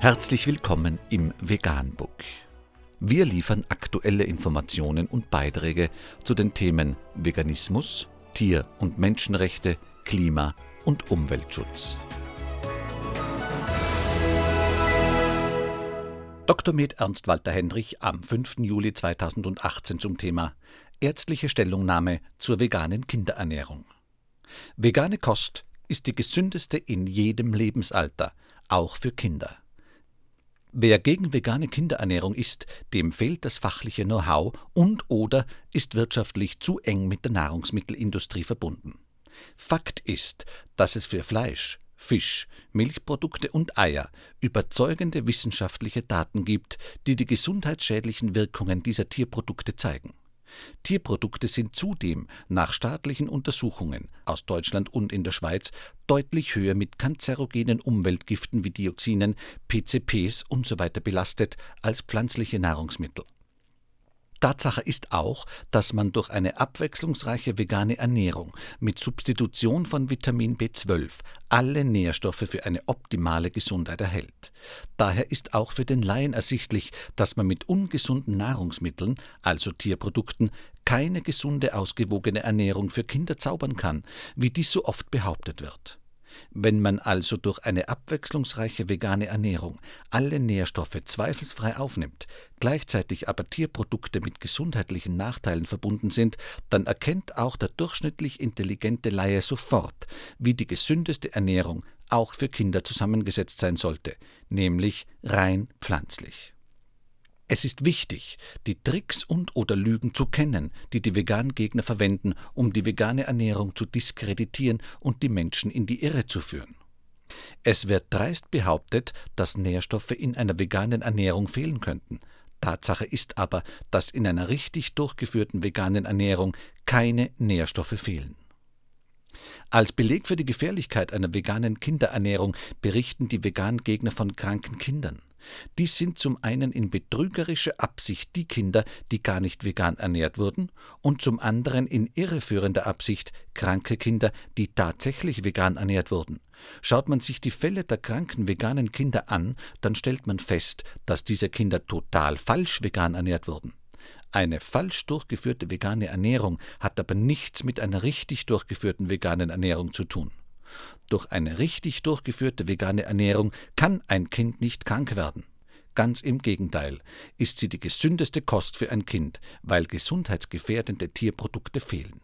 Herzlich willkommen im Veganbook. Wir liefern aktuelle Informationen und Beiträge zu den Themen Veganismus, Tier- und Menschenrechte, Klima- und Umweltschutz. Dr. Med Ernst Walter Henrich am 5. Juli 2018 zum Thema Ärztliche Stellungnahme zur veganen Kinderernährung. Vegane Kost ist die gesündeste in jedem Lebensalter, auch für Kinder. Wer gegen vegane Kinderernährung ist, dem fehlt das fachliche Know-how und oder ist wirtschaftlich zu eng mit der Nahrungsmittelindustrie verbunden. Fakt ist, dass es für Fleisch, Fisch, Milchprodukte und Eier überzeugende wissenschaftliche Daten gibt, die die gesundheitsschädlichen Wirkungen dieser Tierprodukte zeigen. Tierprodukte sind zudem nach staatlichen Untersuchungen aus Deutschland und in der Schweiz deutlich höher mit kanzerogenen Umweltgiften wie Dioxinen, PCPs usw. Belastet als pflanzliche Nahrungsmittel Tatsache ist auch, dass man durch eine abwechslungsreiche vegane Ernährung mit Substitution von Vitamin B12 alle Nährstoffe für eine optimale Gesundheit erhält. Daher ist auch für den Laien ersichtlich, dass man mit ungesunden Nahrungsmitteln, also Tierprodukten, keine gesunde, ausgewogene Ernährung für Kinder zaubern kann, wie dies so oft behauptet wird. Wenn man also durch eine abwechslungsreiche vegane Ernährung alle Nährstoffe zweifelsfrei aufnimmt, gleichzeitig aber Tierprodukte mit gesundheitlichen Nachteilen verbunden sind, dann erkennt auch der durchschnittlich intelligente Laie sofort, wie die gesündeste Ernährung auch für Kinder zusammengesetzt sein sollte, nämlich rein pflanzlich. Es ist wichtig, die Tricks und oder Lügen zu kennen, die die Vegan-Gegner verwenden, um die vegane Ernährung zu diskreditieren und die Menschen in die Irre zu führen. Es wird dreist behauptet, dass Nährstoffe in einer veganen Ernährung fehlen könnten. Tatsache ist aber, dass in einer richtig durchgeführten veganen Ernährung keine Nährstoffe fehlen. Als Beleg für die Gefährlichkeit einer veganen Kinderernährung berichten die Vegan-Gegner von kranken Kindern. Dies sind zum einen in betrügerischer Absicht die Kinder, die gar nicht vegan ernährt wurden, und zum anderen in irreführender Absicht kranke Kinder, die tatsächlich vegan ernährt wurden. Schaut man sich die Fälle der kranken veganen Kinder an, dann stellt man fest, dass diese Kinder total falsch vegan ernährt wurden. Eine falsch durchgeführte vegane Ernährung hat aber nichts mit einer richtig durchgeführten veganen Ernährung zu tun. Durch eine richtig durchgeführte vegane Ernährung kann ein Kind nicht krank werden. Ganz im Gegenteil ist sie die gesündeste Kost für ein Kind, weil gesundheitsgefährdende Tierprodukte fehlen.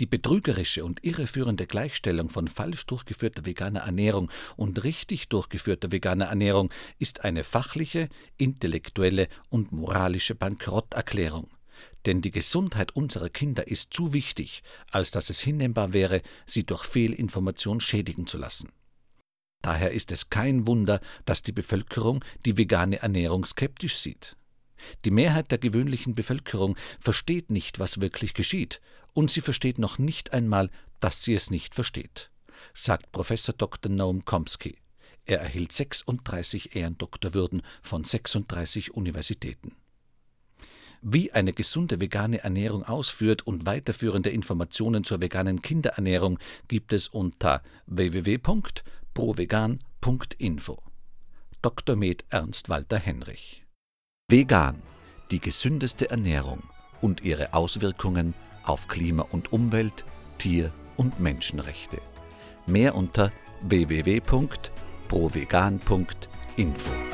Die betrügerische und irreführende Gleichstellung von falsch durchgeführter veganer Ernährung und richtig durchgeführter veganer Ernährung ist eine fachliche, intellektuelle und moralische Bankrotterklärung. Denn die Gesundheit unserer Kinder ist zu wichtig, als dass es hinnehmbar wäre, sie durch Fehlinformation schädigen zu lassen. Daher ist es kein Wunder, dass die Bevölkerung die vegane Ernährung skeptisch sieht. Die Mehrheit der gewöhnlichen Bevölkerung versteht nicht, was wirklich geschieht, und sie versteht noch nicht einmal, dass sie es nicht versteht, sagt Professor Dr. Noam Chomsky. Er erhielt 36 Ehrendoktorwürden von 36 Universitäten. Wie eine gesunde vegane Ernährung ausführt und weiterführende Informationen zur veganen Kinderernährung gibt es unter www.provegan.info. Dr. Med Ernst Walter Henrich. Vegan, die gesündeste Ernährung und ihre Auswirkungen auf Klima und Umwelt, Tier- und Menschenrechte. Mehr unter www.provegan.info.